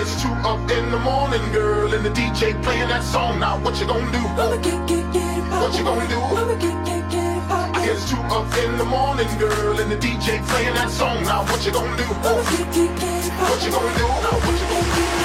It's two up in the morning, girl, and the DJ playing that song. Now what you gonna do? I'ma get, get, get it What you gonna do? I'ma get, get, get it poppin'. It's two up in the morning, girl, and the DJ playing that song. Now what you gonna do? I'ma get, get, get it What you gonna do? Now what you gonna do?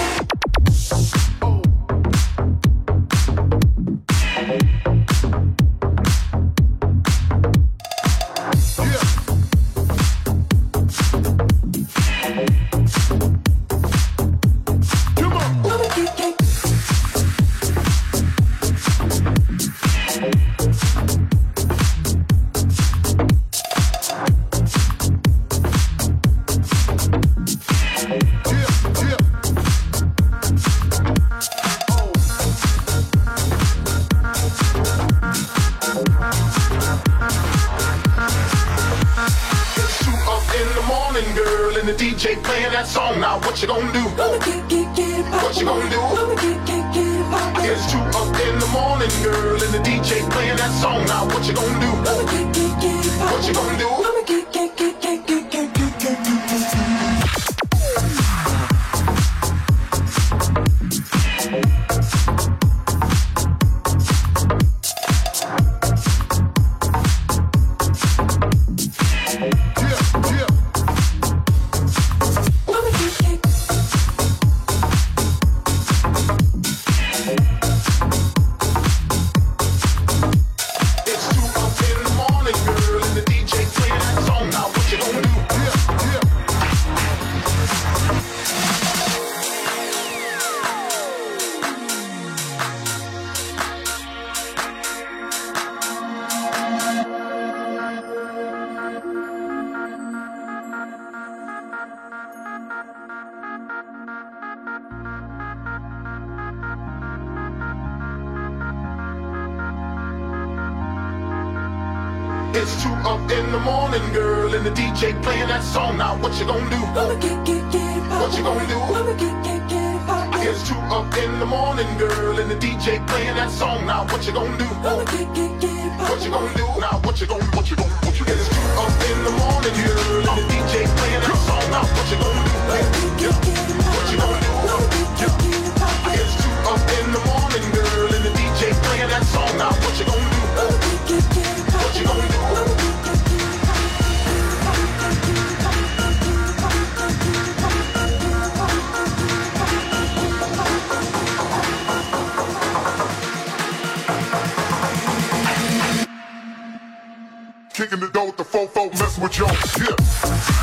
It's two up in the morning, girl, and the DJ playing that song. Now what you gonna do? I'ma get, get, get it What you gonna do? I'ma get, get, get it poppin'. It's two up in the morning, girl, and the DJ playing that song. Now what you gonna do? I'ma get, get, get it What you gonna do? Now what you gonna what you gonna what you gonna It's two up in the morning, girl, and the DJ playing that song. Now what you gonna do? What you gonna do? It's two up in the morning, girl, and the DJ playing that song. Now what you gonna do? What you gonna do? Kicking the door with the fofo, messing with your hip.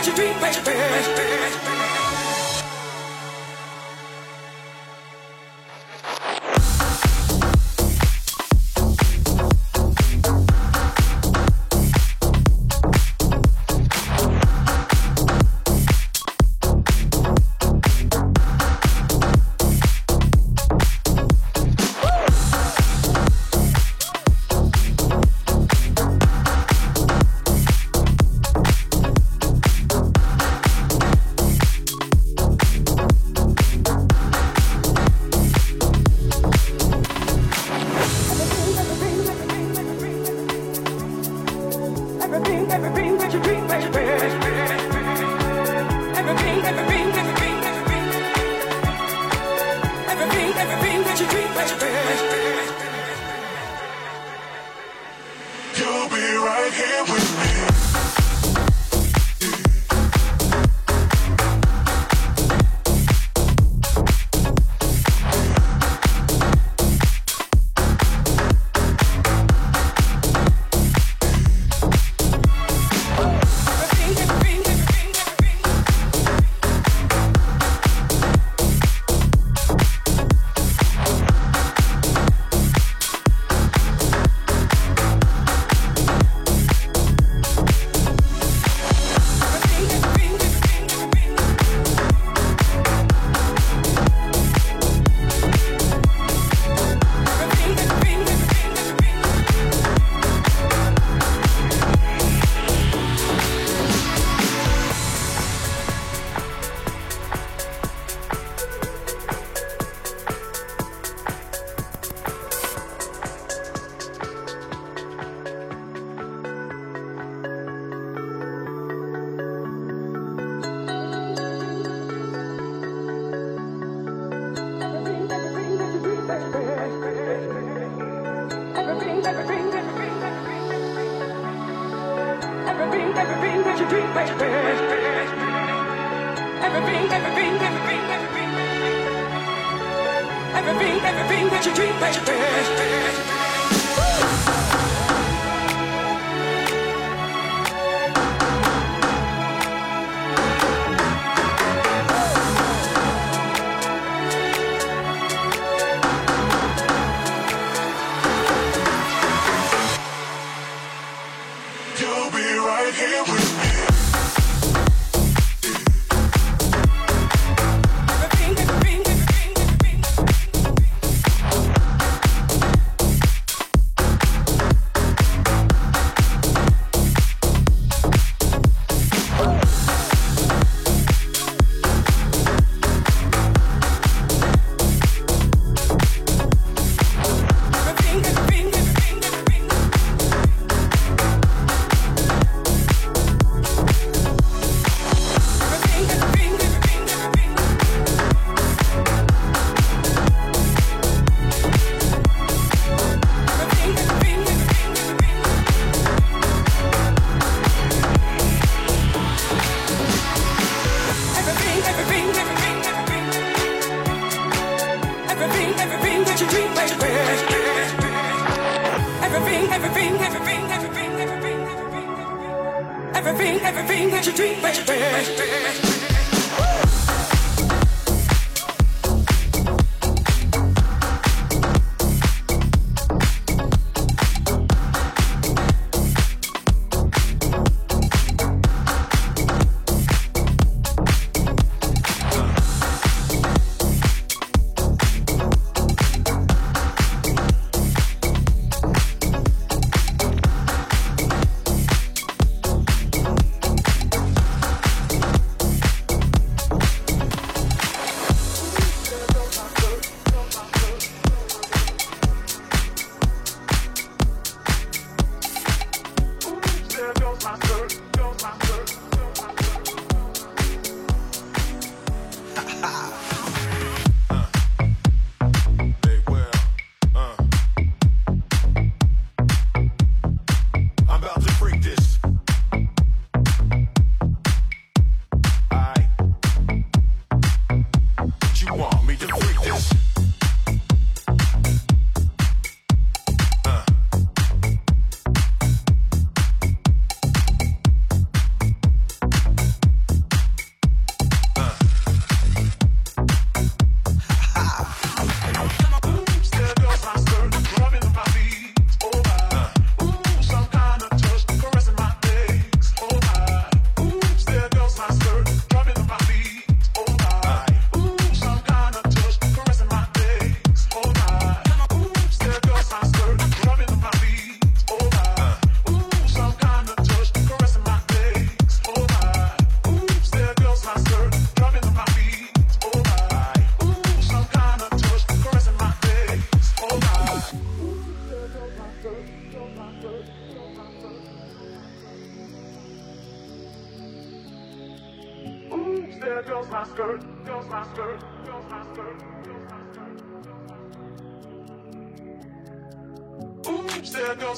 raise your dream, baby. Everything, everything that you dream, baby. Everything, everything, everything, everything. Everything, everything that you dream, baby.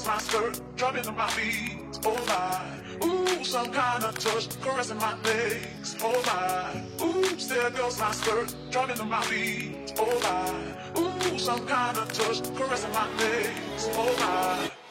Across my skirt, drumming on my feet, oh my. Ooh, some kind of touch, caressing my legs, oh my. Ooh, there goes my skirt, drumming on my feet, oh my. Ooh, some kind of touch, caressing my legs, oh my.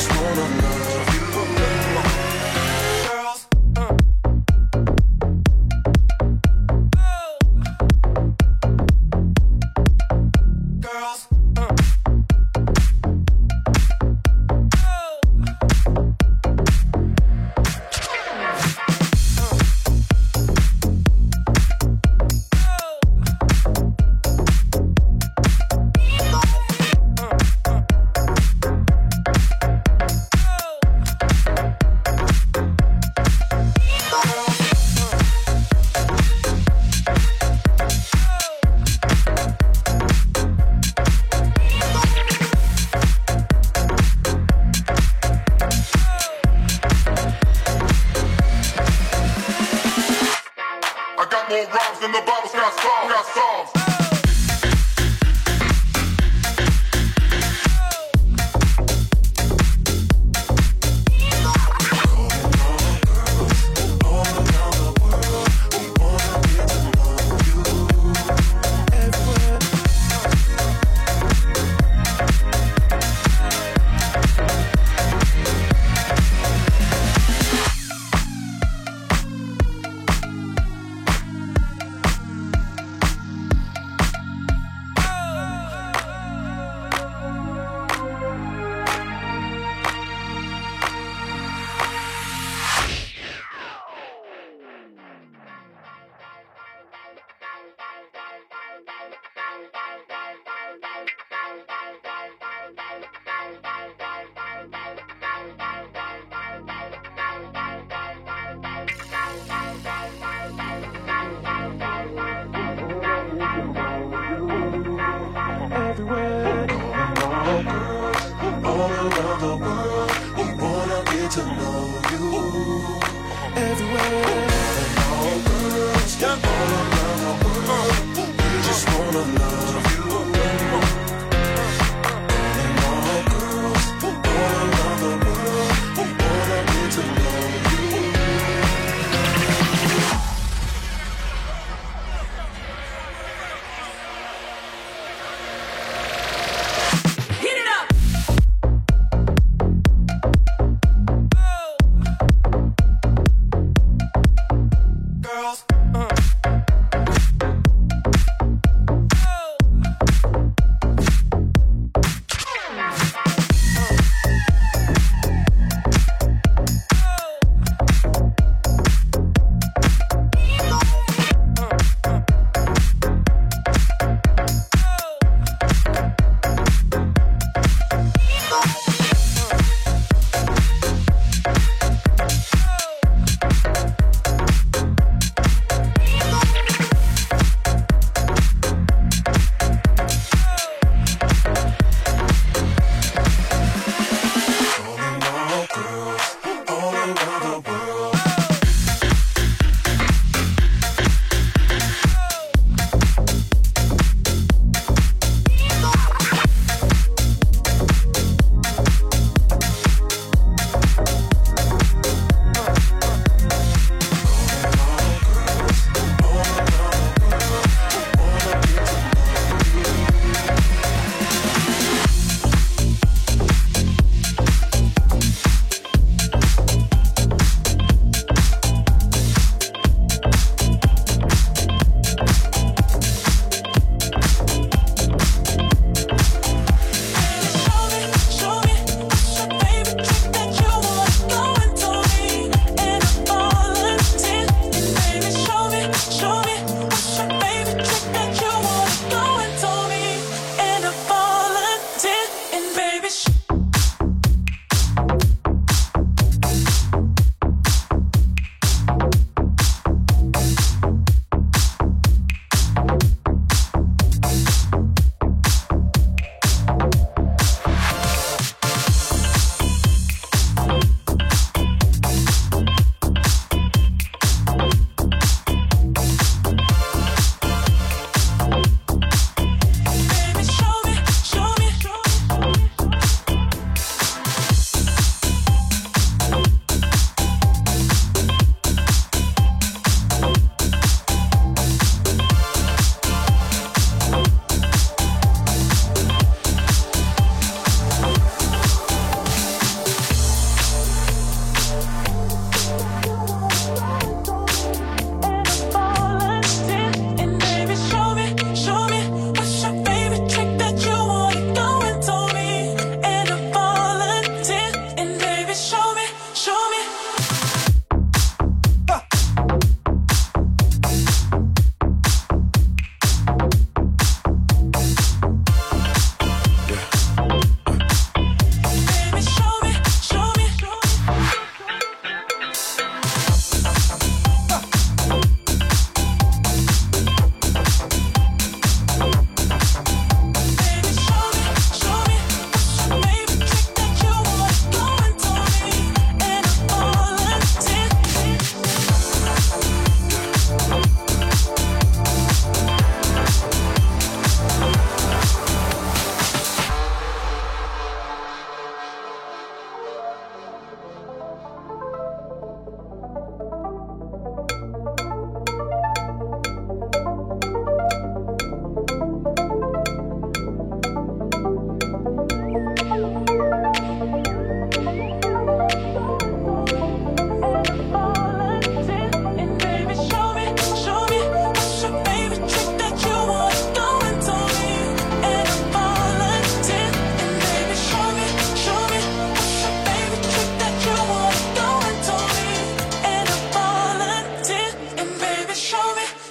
just wanna love.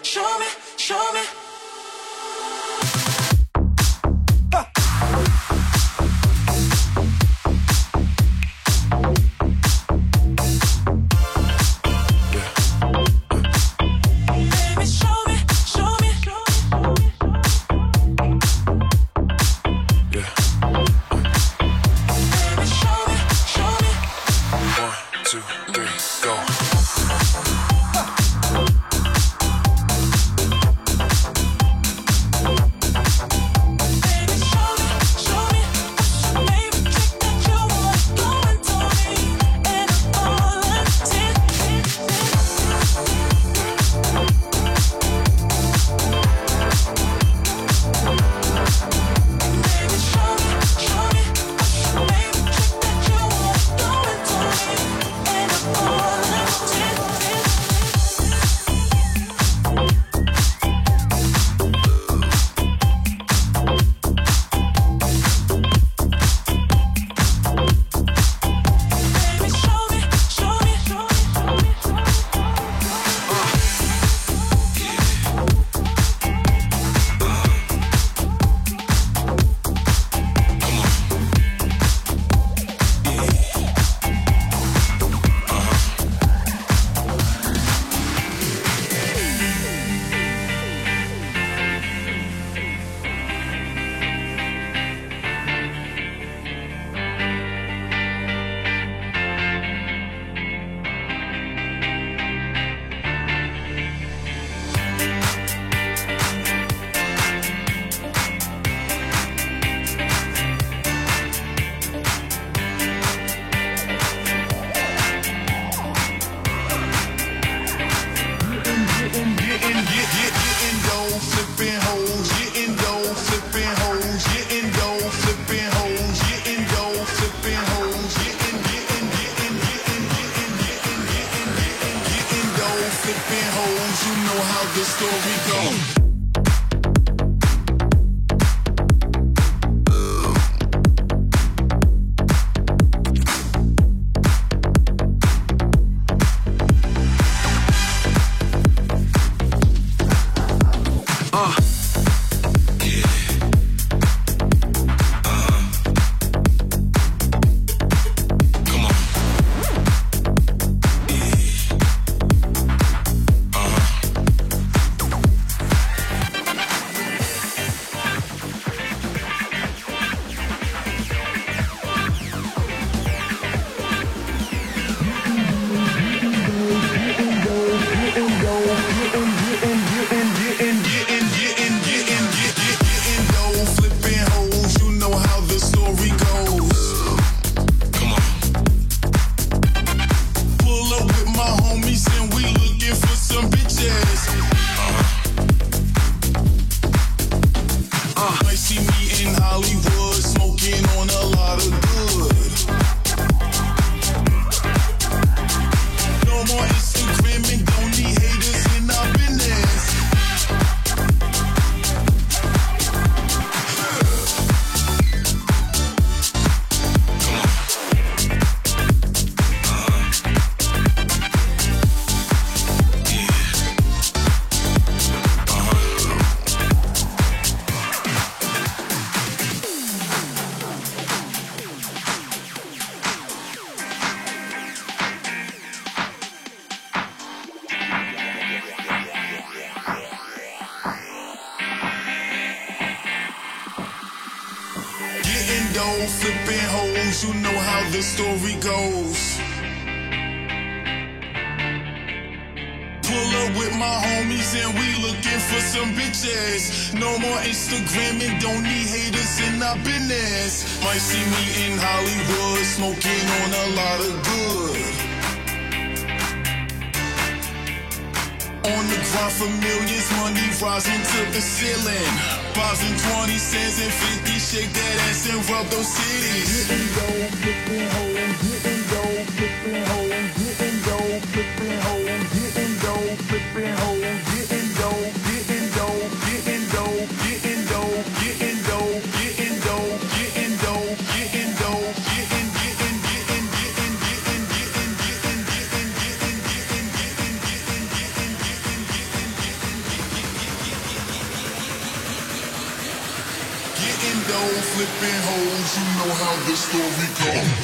show me, show me. you know how the story goes. story goes. Pull up with my homies and we looking for some bitches. No more Instagram and don't need haters in our business. Might see me in Hollywood smoking on a lot of good. On the grind for millions, money rising to the ceiling. Pops and 20 cents and 50, shake that ass and rub those cities. Getting dope, flipping hoes, getting dope, flipping hoes, getting dope, flipping hoes. the story goes.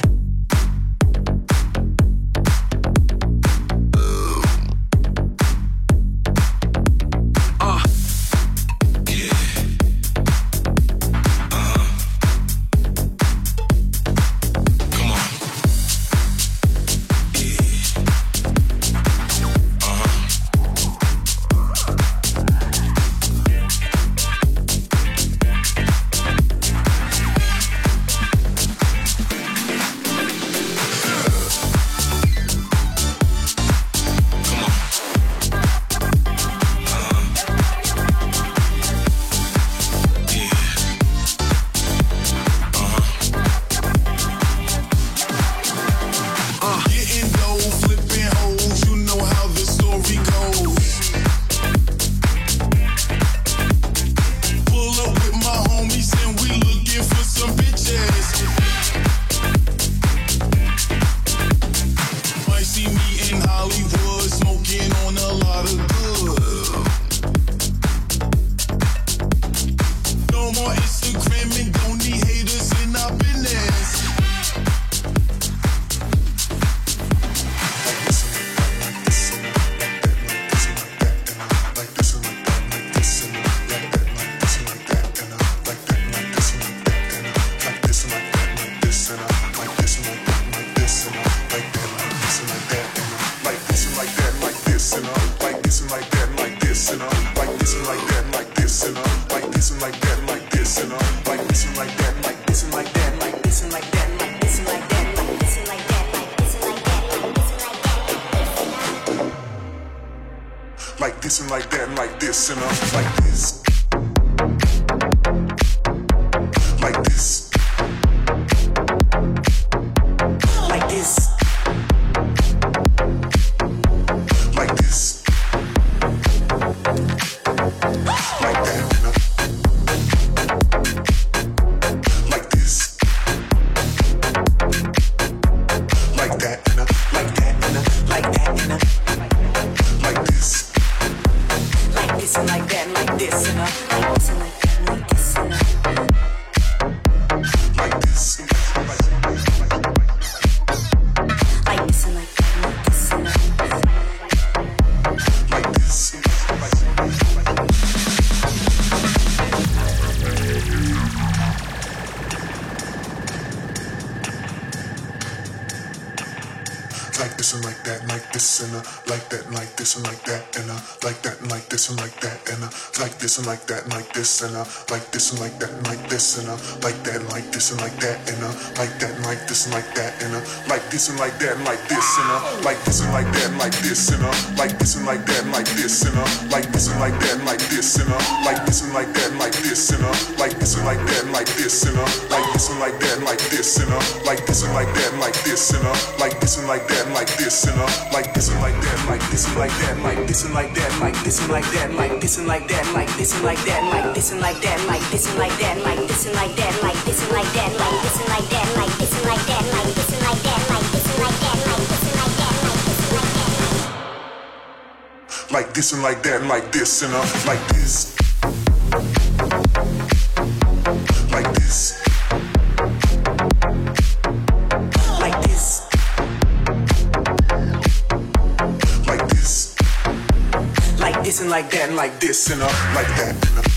listen up like this and like that, and like this and uh, like this and like that, and like this and uh, like that and like this and like that, and uh, like that and like this and like that, and uh, like this and like that, and like this and uh, like this and like that, and like this and uh, like this and like that, and like this and uh, like this and like that, and like this and uh, like this and like that, and like this and uh, like this and like that, and like this and uh, like this and like that, and like this and uh, like this and like that, and like this and uh, like this and like that, and like this and uh, like this and like that, and like this and like that, and like this and like that, and like this and like that, and like this and like that, and like this and like that, and like this and like that, and like this and like that, and like this and like that, and like this and like that, and like this and like that, and like this and like that, and like this and like that, and like this and like that, and like this and like that, and like this and like that. Like this and like that, and like this and uh, like this. And like that, and like this and uh, like that. And, uh,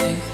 I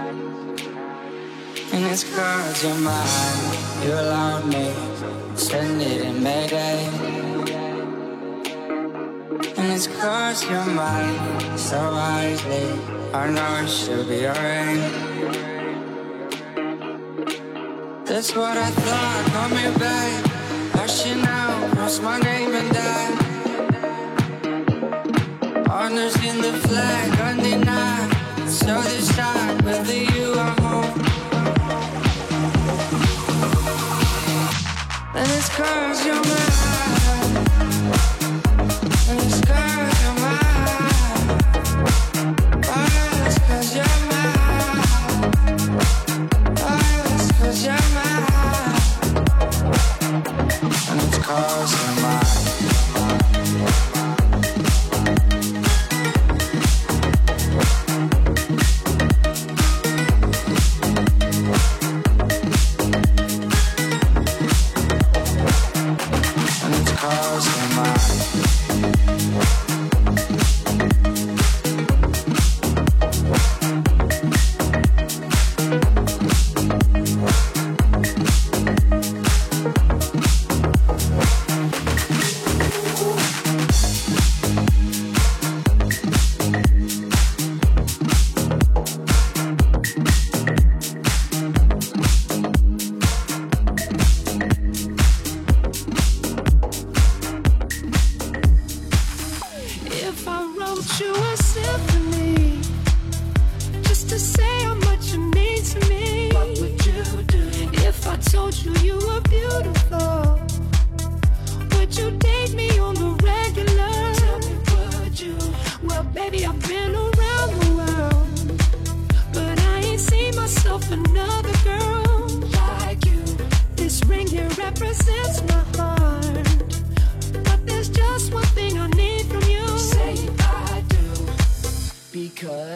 It's cause you're mine. You allowed me, send it in Mayday. And it's cause you're mine. So wisely, I know it should be alright. That's what I thought, call me back. Hush you now, cross my name and die. Honors in the flag, undenied. So this time, whether you it's cause you're mine.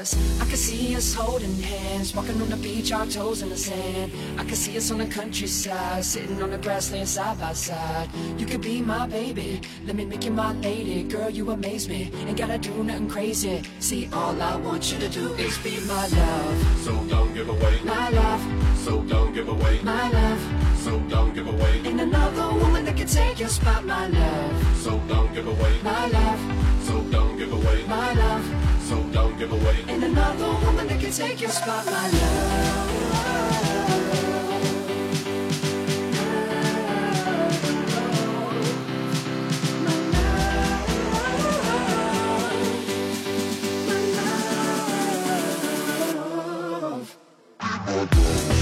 Because I can see us holding hands, walking on the beach, our toes in the sand. I can see us on the countryside, sitting on the grassland side by side. You could be my baby, let me make you my lady. Girl, you amaze me, ain't gotta do nothing crazy. See, all I want you to do is be my love, So don't give away. my love, So don't give away. my love. So don't give away. Ain't another woman that can take your spot, my love, So don't give away. my love, So don't give away. my love. Don't give away. Ain't another woman that can take your spot, my love. Thank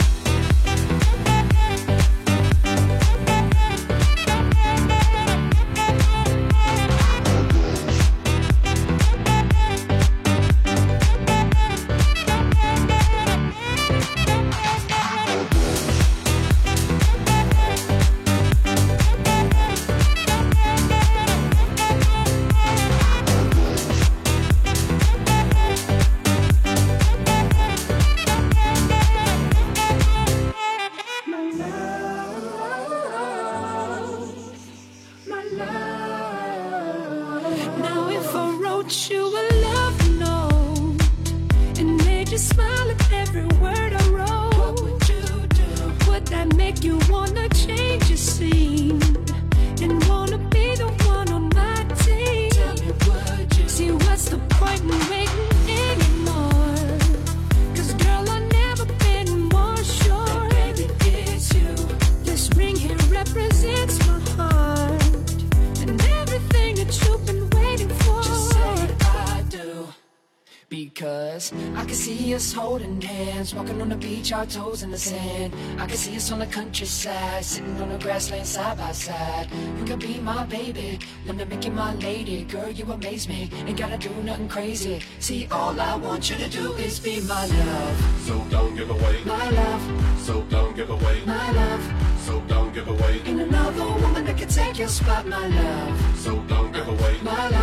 can see us holding hands, walking on the beach, our toes in the sand. I can see us on the countryside, sitting on the grassland side by side. You can be my baby, let me make you my lady. Girl, you amaze me, ain't gotta do nothing crazy. See, all I want you to do is be my love. So don't give away my love. So don't give away my love. So don't give away Ain't another woman that can take your spot, my love. So don't give away my love.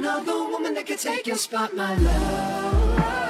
Another woman that could take your spot, my love.